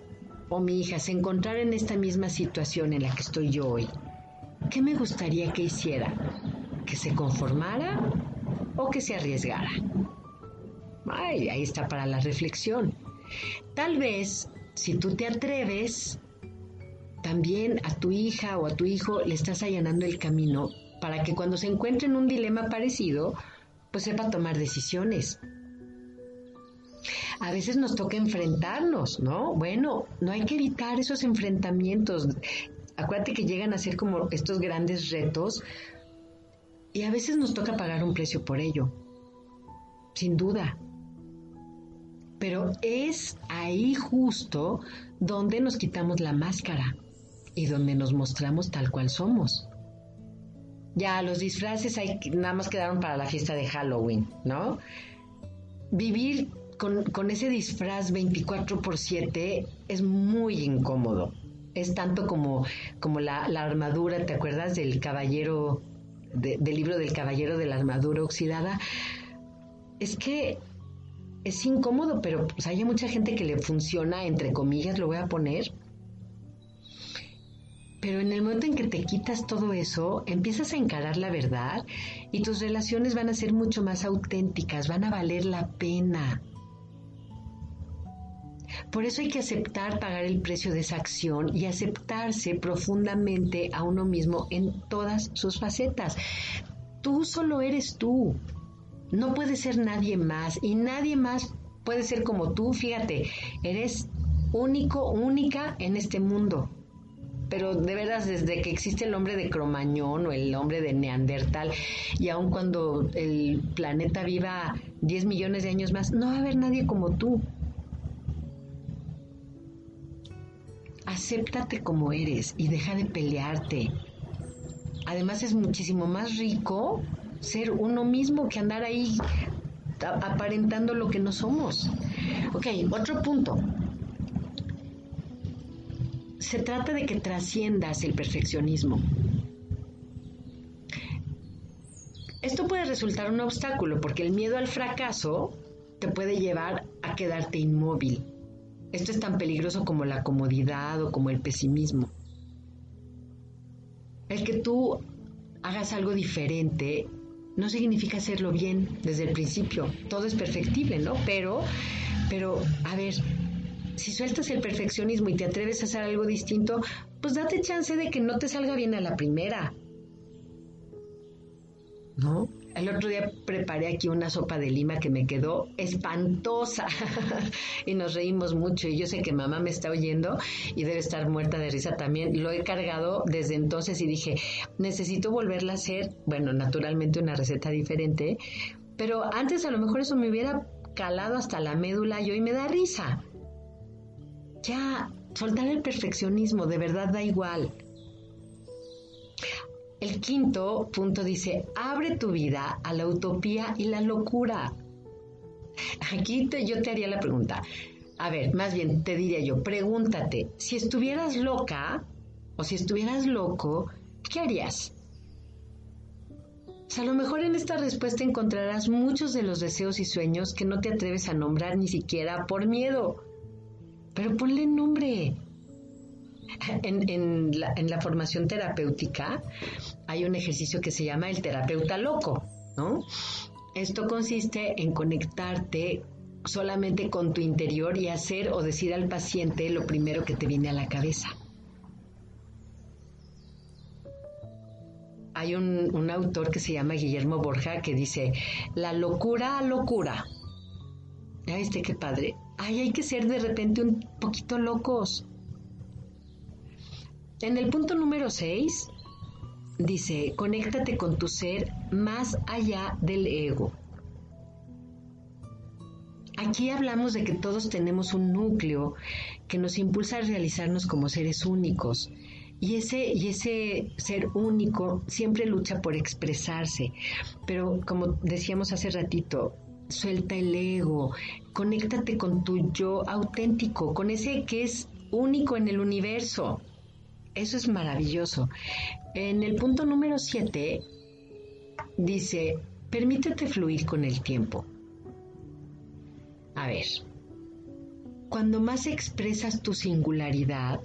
o mi hija se encontrara en esta misma situación en la que estoy yo hoy, ¿qué me gustaría que hiciera? ¿Que se conformara o que se arriesgara? Ay, ahí está para la reflexión. Tal vez, si tú te atreves, también a tu hija o a tu hijo le estás allanando el camino para que cuando se encuentre en un dilema parecido, pues sepa tomar decisiones a veces nos toca enfrentarnos, ¿no? Bueno, no hay que evitar esos enfrentamientos. Acuérdate que llegan a ser como estos grandes retos y a veces nos toca pagar un precio por ello, sin duda. Pero es ahí justo donde nos quitamos la máscara y donde nos mostramos tal cual somos. Ya los disfraces hay, nada más quedaron para la fiesta de Halloween, ¿no? Vivir con, ese disfraz 24 por 7 es muy incómodo. Es tanto como, como la, armadura, ¿te acuerdas del caballero, del libro del caballero de la armadura oxidada? Es que es incómodo, pero pues, hay mucha gente que le funciona, entre comillas, lo voy a poner. Pero en el momento en que te quitas todo eso, empiezas a encarar la verdad y tus relaciones van a ser mucho más auténticas, van a valer la pena. Por eso hay que aceptar pagar el precio de esa acción y aceptarse profundamente a uno mismo en todas sus facetas. Tú solo eres tú. No puede ser nadie más y nadie más puede ser como tú. Fíjate, eres único, única en este mundo. Pero de veras, desde que existe el hombre de Cromañón o el hombre de Neandertal, y aun cuando el planeta viva 10 millones de años más, no va a haber nadie como tú. Acéptate como eres y deja de pelearte. Además es muchísimo más rico ser uno mismo que andar ahí aparentando lo que no somos. Ok, otro punto. Se trata de que trasciendas el perfeccionismo. Esto puede resultar un obstáculo porque el miedo al fracaso te puede llevar a quedarte inmóvil. Esto es tan peligroso como la comodidad o como el pesimismo. El que tú hagas algo diferente no significa hacerlo bien desde el principio. Todo es perfectible, ¿no? Pero, pero, a ver, si sueltas el perfeccionismo y te atreves a hacer algo distinto, pues date chance de que no te salga bien a la primera. ¿No? El otro día preparé aquí una sopa de lima que me quedó espantosa y nos reímos mucho y yo sé que mamá me está oyendo y debe estar muerta de risa también. Lo he cargado desde entonces y dije, necesito volverla a hacer, bueno, naturalmente una receta diferente, pero antes a lo mejor eso me hubiera calado hasta la médula y hoy me da risa. Ya, soltar el perfeccionismo, de verdad da igual. El quinto punto dice, abre tu vida a la utopía y la locura. Aquí yo te haría la pregunta. A ver, más bien te diría yo, pregúntate, si estuvieras loca o si estuvieras loco, ¿qué harías? a lo mejor en esta respuesta encontrarás muchos de los deseos y sueños que no te atreves a nombrar ni siquiera por miedo. Pero ponle nombre. En, la, formación terapéutica hay un ejercicio que se llama el terapeuta loco, ¿no? Esto consiste en conectarte solamente con tu interior y hacer o decir al paciente lo primero que te viene a la cabeza. Hay un, un autor que se llama Guillermo Borja que dice, la locura a locura. ¿Ya viste qué padre? Ay, hay que ser de repente un poquito locos. En el punto número 6 dice, conéctate con tu ser más allá del ego. Aquí hablamos de que todos tenemos un núcleo que nos impulsa a realizarnos como seres únicos. Y ese, y ese ser único siempre lucha por expresarse. Pero como decíamos hace ratito, suelta el ego, conéctate con tu yo auténtico, con ese que es único en el universo. Eso es maravilloso. En el punto número 7 dice, permítete fluir con el tiempo. A ver, cuando más expresas tu singularidad,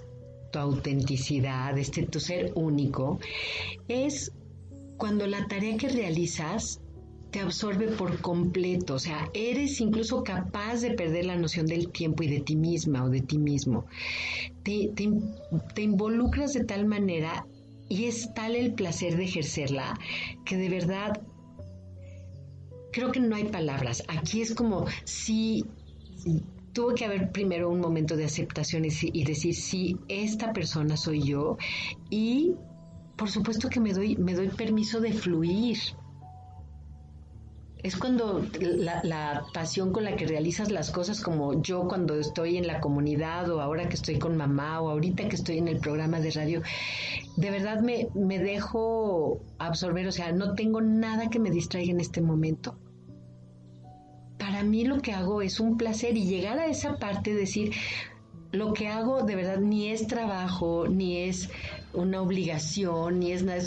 tu autenticidad, este tu ser único, es cuando la tarea que realizas te absorbe por completo, o sea, eres incluso capaz de perder la noción del tiempo y de ti misma o de ti mismo. Te, te, involucras de tal manera y es tal el placer de ejercerla que de verdad creo que no hay palabras. Aquí es como si tuvo que haber primero un momento de aceptación y, y decir, sí, esta persona soy yo y por supuesto que me doy, me doy permiso de fluir es cuando la, pasión con la que realizas las cosas, como yo cuando estoy en la comunidad o ahora que estoy con mamá o ahorita que estoy en el programa de radio, de verdad me, me dejo absorber, o sea, no tengo nada que me distraiga en este momento. Para mí lo que hago es un placer y llegar a esa parte, decir, lo que hago de verdad ni es trabajo, ni es una obligación, ni es nada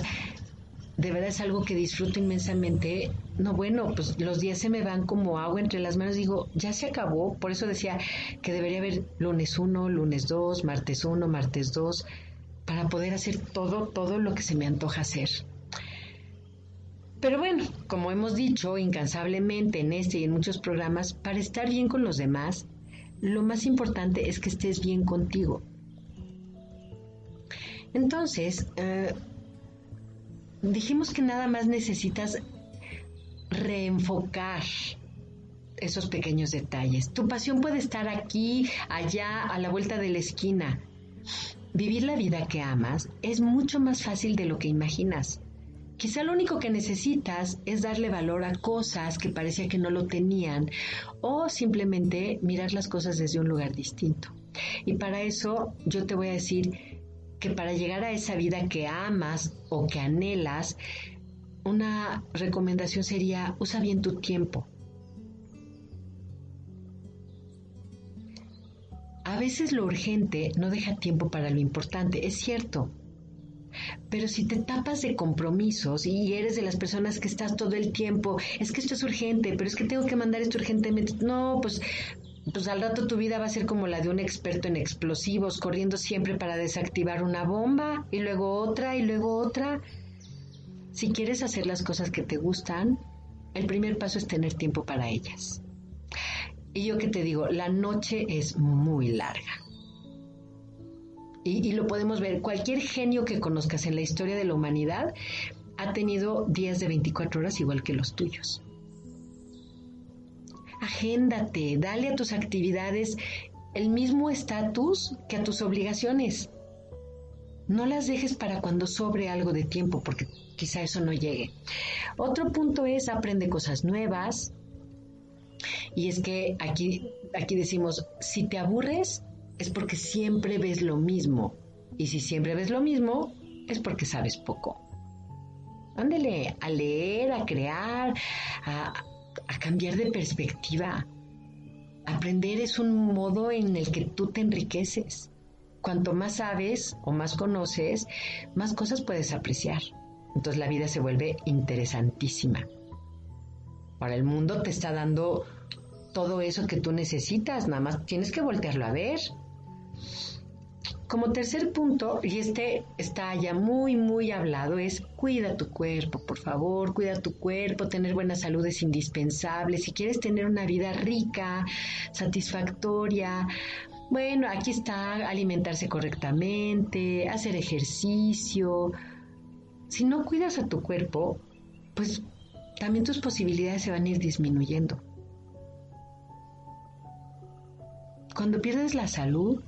de verdad es algo que disfruto inmensamente. No, bueno, pues los días se me van como agua entre las manos. Digo, ya se acabó. Por eso decía que debería haber lunes 1, lunes 2, martes 1, martes 2, para poder hacer todo, todo lo que se me antoja hacer. Pero bueno, como hemos dicho incansablemente en este y en muchos programas, para estar bien con los demás, lo más importante es que estés bien contigo. Entonces, eh, dijimos que nada más necesitas reenfocar esos pequeños detalles. Tu pasión puede estar aquí, allá, a la vuelta de la esquina. Vivir la vida que amas es mucho más fácil de lo que imaginas. Quizá lo único que necesitas es darle valor a cosas que parecía que no lo tenían o simplemente mirar las cosas desde un lugar distinto. Y para eso yo te voy a decir que para llegar a esa vida que amas o que anhelas, una recomendación sería usa bien tu tiempo. A veces lo urgente no deja tiempo para lo importante, es cierto. Pero si te tapas de compromisos y eres de las personas que estás todo el tiempo, es que esto es urgente, pero es que tengo que mandar esto urgentemente. No, pues pues al rato tu vida va a ser como la de un experto en explosivos, corriendo siempre para desactivar una bomba y luego otra y luego otra. Si quieres hacer las cosas que te gustan, el primer paso es tener tiempo para ellas. Y yo que te digo, la noche es muy larga. Y, y, lo podemos ver, cualquier genio que conozcas en la historia de la humanidad ha tenido días de 24 horas igual que los tuyos agéndate, dale a tus actividades el mismo estatus que a tus obligaciones. No las dejes para cuando sobre algo de tiempo, porque quizá eso no llegue. Otro punto es aprende cosas nuevas. Y es que aquí, aquí decimos, si te aburres, es porque siempre ves lo mismo. Y si siempre ves lo mismo, es porque sabes poco. Ándele a leer, a crear, a, a cambiar de perspectiva. Aprender es un modo en el que tú te enriqueces. Cuanto más sabes o más conoces, más cosas puedes apreciar. Entonces la vida se vuelve interesantísima. Ahora el mundo te está dando todo eso que tú necesitas, nada más tienes que voltearlo a ver. Como tercer punto, y este está ya muy, muy hablado, es cuida tu cuerpo, por favor, cuida tu cuerpo, tener buena salud es indispensable. Si quieres tener una vida rica, satisfactoria, bueno, aquí está alimentarse correctamente, hacer ejercicio. Si no cuidas a tu cuerpo, pues también tus posibilidades se van a ir disminuyendo. Cuando pierdes la salud,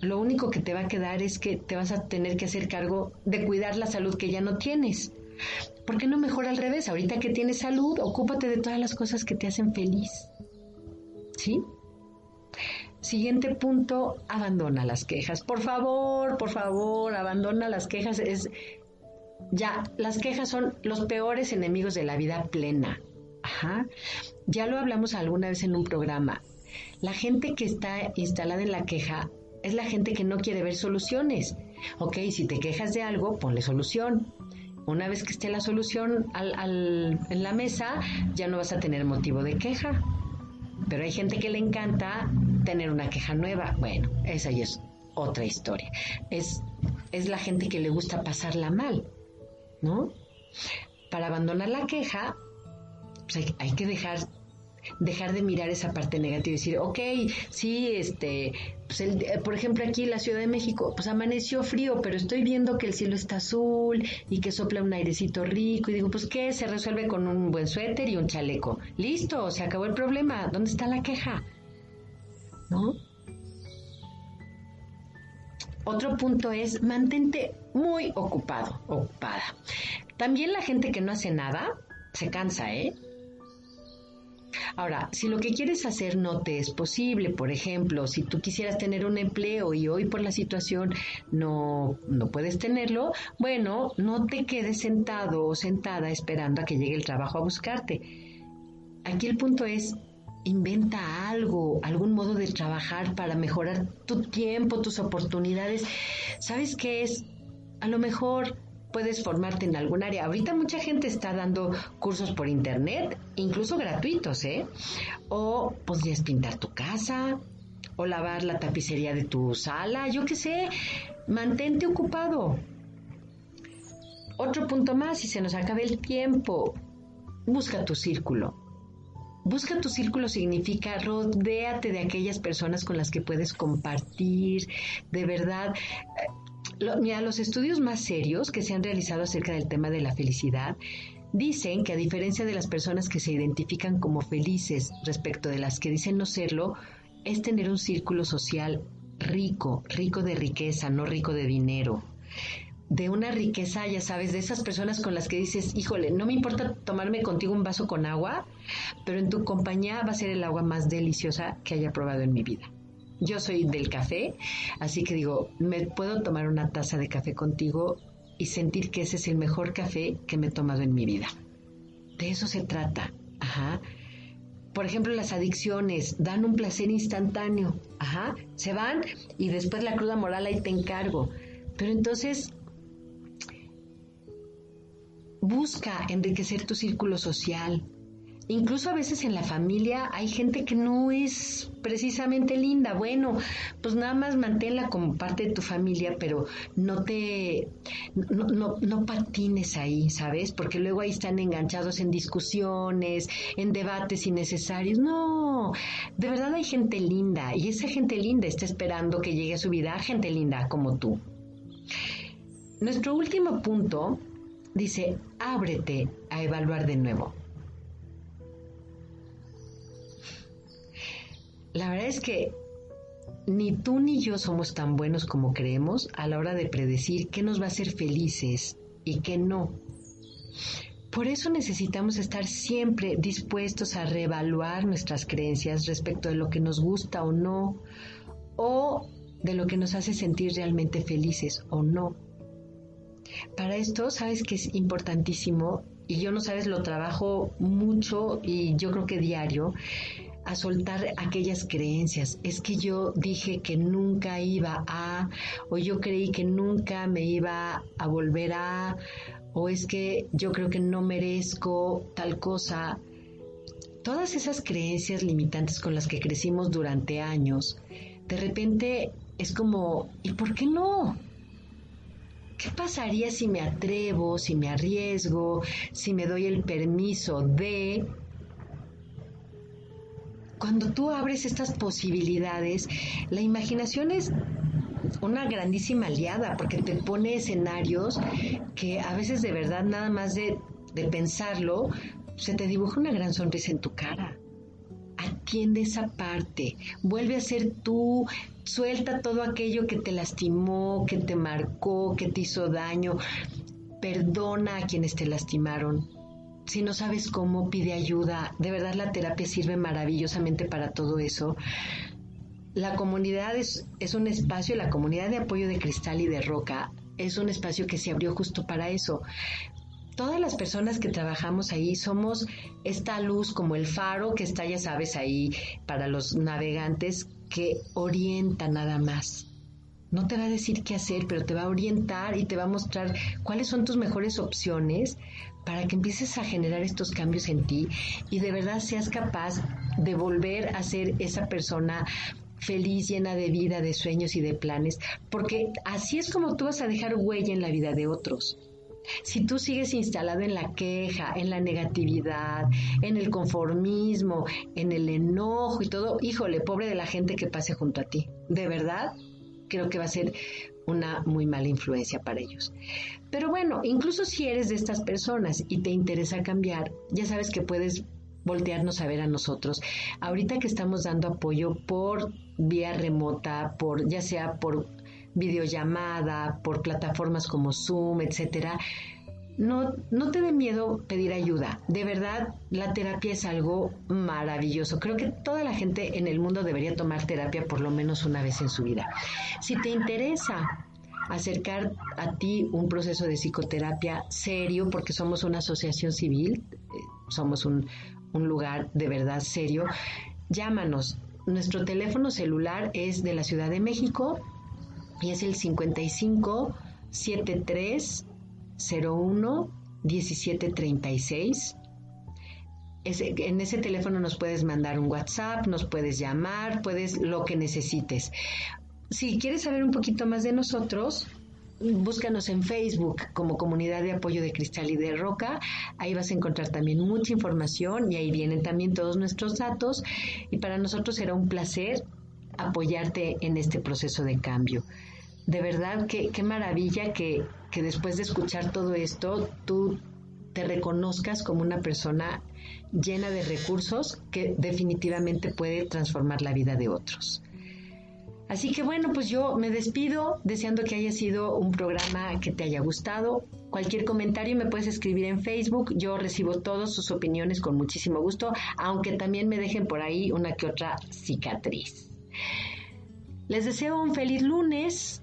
lo único que te va a quedar es que te vas a tener que hacer cargo de cuidar la salud que ya no tienes. ¿Por qué no mejor al revés? Ahorita que tienes salud, ocúpate de todas las cosas que te hacen feliz. ¿Sí? Siguiente punto, abandona las quejas. Por favor, por favor, abandona las quejas. Es ya, las quejas son los peores enemigos de la vida plena. Ajá. Ya lo hablamos alguna vez en un programa. La gente que está instalada en la queja es la gente que no quiere ver soluciones. Ok, si te quejas de algo, ponle solución. Una vez que esté la solución en la mesa, ya no vas a tener motivo de queja. Pero hay gente que le encanta tener una queja nueva. Bueno, esa ya es otra historia. Es, es la gente que le gusta pasarla mal, ¿no? Para abandonar la queja, pues hay, hay que dejar dejar de mirar esa parte negativa y decir, ok, sí, este, pues eh, por ejemplo aquí en la Ciudad de México, pues amaneció frío, pero estoy viendo que el cielo está azul y que sopla un airecito rico y digo, pues qué, se resuelve con un buen suéter y un chaleco. Listo, se acabó el problema, ¿dónde está la queja? ¿No? Otro punto es mantente muy ocupado, ocupada. También la gente que no hace nada se cansa, ¿eh? Ahora, si lo que quieres hacer no te es posible, por ejemplo, si tú quisieras tener un empleo y hoy por la situación no, no puedes tenerlo, bueno, no te quedes sentado o sentada esperando a que llegue el trabajo a buscarte. Aquí el punto es, inventa algo, algún modo de trabajar para mejorar tu tiempo, tus oportunidades. ¿Sabes qué es? A lo mejor puedes formarte en algún área. Ahorita mucha gente está dando cursos por internet, incluso gratuitos, ¿eh? O podrías pintar tu casa, o lavar la tapicería de tu sala, yo qué sé, mantente ocupado. Otro punto más, si se nos acaba el tiempo, busca tu círculo. Busca tu círculo significa rodéate de aquellas personas con las que puedes compartir, de verdad, mira, los estudios más serios que se han realizado acerca del tema de la felicidad dicen que a diferencia de las personas que se identifican como felices respecto de las que dicen no serlo, es tener un círculo social rico, rico de riqueza, no rico de dinero de una riqueza, ya sabes, de esas personas con las que dices, híjole, no me importa tomarme contigo un vaso con agua, pero en tu compañía va a ser el agua más deliciosa que haya probado en mi vida. Yo soy del café, así que digo, me puedo tomar una taza de café contigo y sentir que ese es el mejor café que me he tomado en mi vida. De eso se trata. Ajá. por ejemplo, las adicciones dan un placer instantáneo. Ajá, se van y después la cruda moral ahí te encargo. Pero entonces, busca enriquecer tu círculo social, Incluso a veces en la familia hay gente que no es precisamente linda. Bueno, pues nada más manténla como parte de tu familia, pero no te, no, no, no patines ahí, ¿sabes? Porque luego ahí están enganchados en discusiones, en debates innecesarios. No, de verdad hay gente linda y esa gente linda está esperando que llegue a su vida gente linda como tú. Nuestro último punto dice, ábrete a evaluar de nuevo. La verdad es que ni tú ni yo somos tan buenos como creemos a la hora de predecir qué nos va a hacer felices y qué no. Por eso necesitamos estar siempre dispuestos a reevaluar nuestras creencias respecto de lo que nos gusta o no, o de lo que nos hace sentir realmente felices o no. Para esto, sabes que es importantísimo, y yo no sabes, lo trabajo mucho y yo creo que diario, a soltar aquellas creencias. Es que yo dije que nunca iba a, o yo creí que nunca me iba a volver a, o es que yo creo que no merezco tal cosa. Todas esas creencias limitantes con las que crecimos durante años, de repente es como, ¿y por qué no? ¿Qué pasaría si me atrevo, si me arriesgo, si me doy el permiso de cuando tú abres estas posibilidades, la imaginación es una grandísima aliada porque te pone escenarios que a veces de verdad nada más de, pensarlo, se te dibuja una gran sonrisa en tu cara. Atiende esa parte, vuelve a ser tú, suelta todo aquello que te lastimó, que te marcó, que te hizo daño, perdona a quienes te lastimaron, si no sabes cómo, pide ayuda. De verdad la terapia sirve maravillosamente para todo eso. La comunidad es, un espacio, la comunidad de apoyo de cristal y de roca es un espacio que se abrió justo para eso. Todas las personas que trabajamos ahí somos esta luz como el faro que está, ya sabes, ahí para los navegantes que orienta nada más no te va a decir qué hacer, pero te va a orientar y te va a mostrar cuáles son tus mejores opciones para que empieces a generar estos cambios en ti y de verdad seas capaz de volver a ser esa persona feliz, llena de vida, de sueños y de planes, porque así es como tú vas a dejar huella en la vida de otros. Si tú sigues instalado en la queja, en la negatividad, en el conformismo, en el enojo y todo, híjole, pobre de la gente que pase junto a ti. De verdad, creo que va a ser una muy mala influencia para ellos. Pero bueno, incluso si eres de estas personas y te interesa cambiar, ya sabes que puedes voltearnos a ver a nosotros. Ahorita que estamos dando apoyo por vía remota, por ya sea por videollamada, por plataformas como Zoom, etcétera, no, no te dé miedo pedir ayuda. De verdad, la terapia es algo maravilloso. Creo que toda la gente en el mundo debería tomar terapia por lo menos una vez en su vida. Si te interesa acercar a ti un proceso de psicoterapia serio, porque somos una asociación civil, eh, somos un, un lugar de verdad serio, llámanos. Nuestro teléfono celular es de la Ciudad de México y es el 55 73 01 1736. en ese teléfono nos puedes mandar un WhatsApp, nos puedes llamar, puedes lo que necesites. Si quieres saber un poquito más de nosotros, búscanos en Facebook como Comunidad de Apoyo de Cristal y de Roca. Ahí vas a encontrar también mucha información y ahí vienen también todos nuestros datos. Y para nosotros será un placer apoyarte en este proceso de cambio de verdad que qué maravilla que, que después de escuchar todo esto tú te reconozcas como una persona llena de recursos que definitivamente puede transformar la vida de otros. Así que bueno, pues yo me despido deseando que haya sido un programa que te haya gustado. Cualquier comentario me puedes escribir en Facebook. Yo recibo todas sus opiniones con muchísimo gusto, aunque también me dejen por ahí una que otra cicatriz. Les deseo un feliz lunes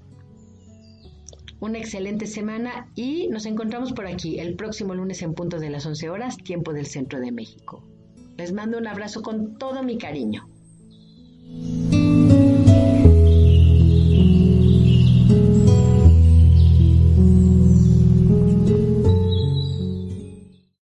una excelente semana y nos encontramos por aquí el próximo lunes en punto de las 11 horas, tiempo del Centro de México. Les mando un abrazo con todo mi cariño.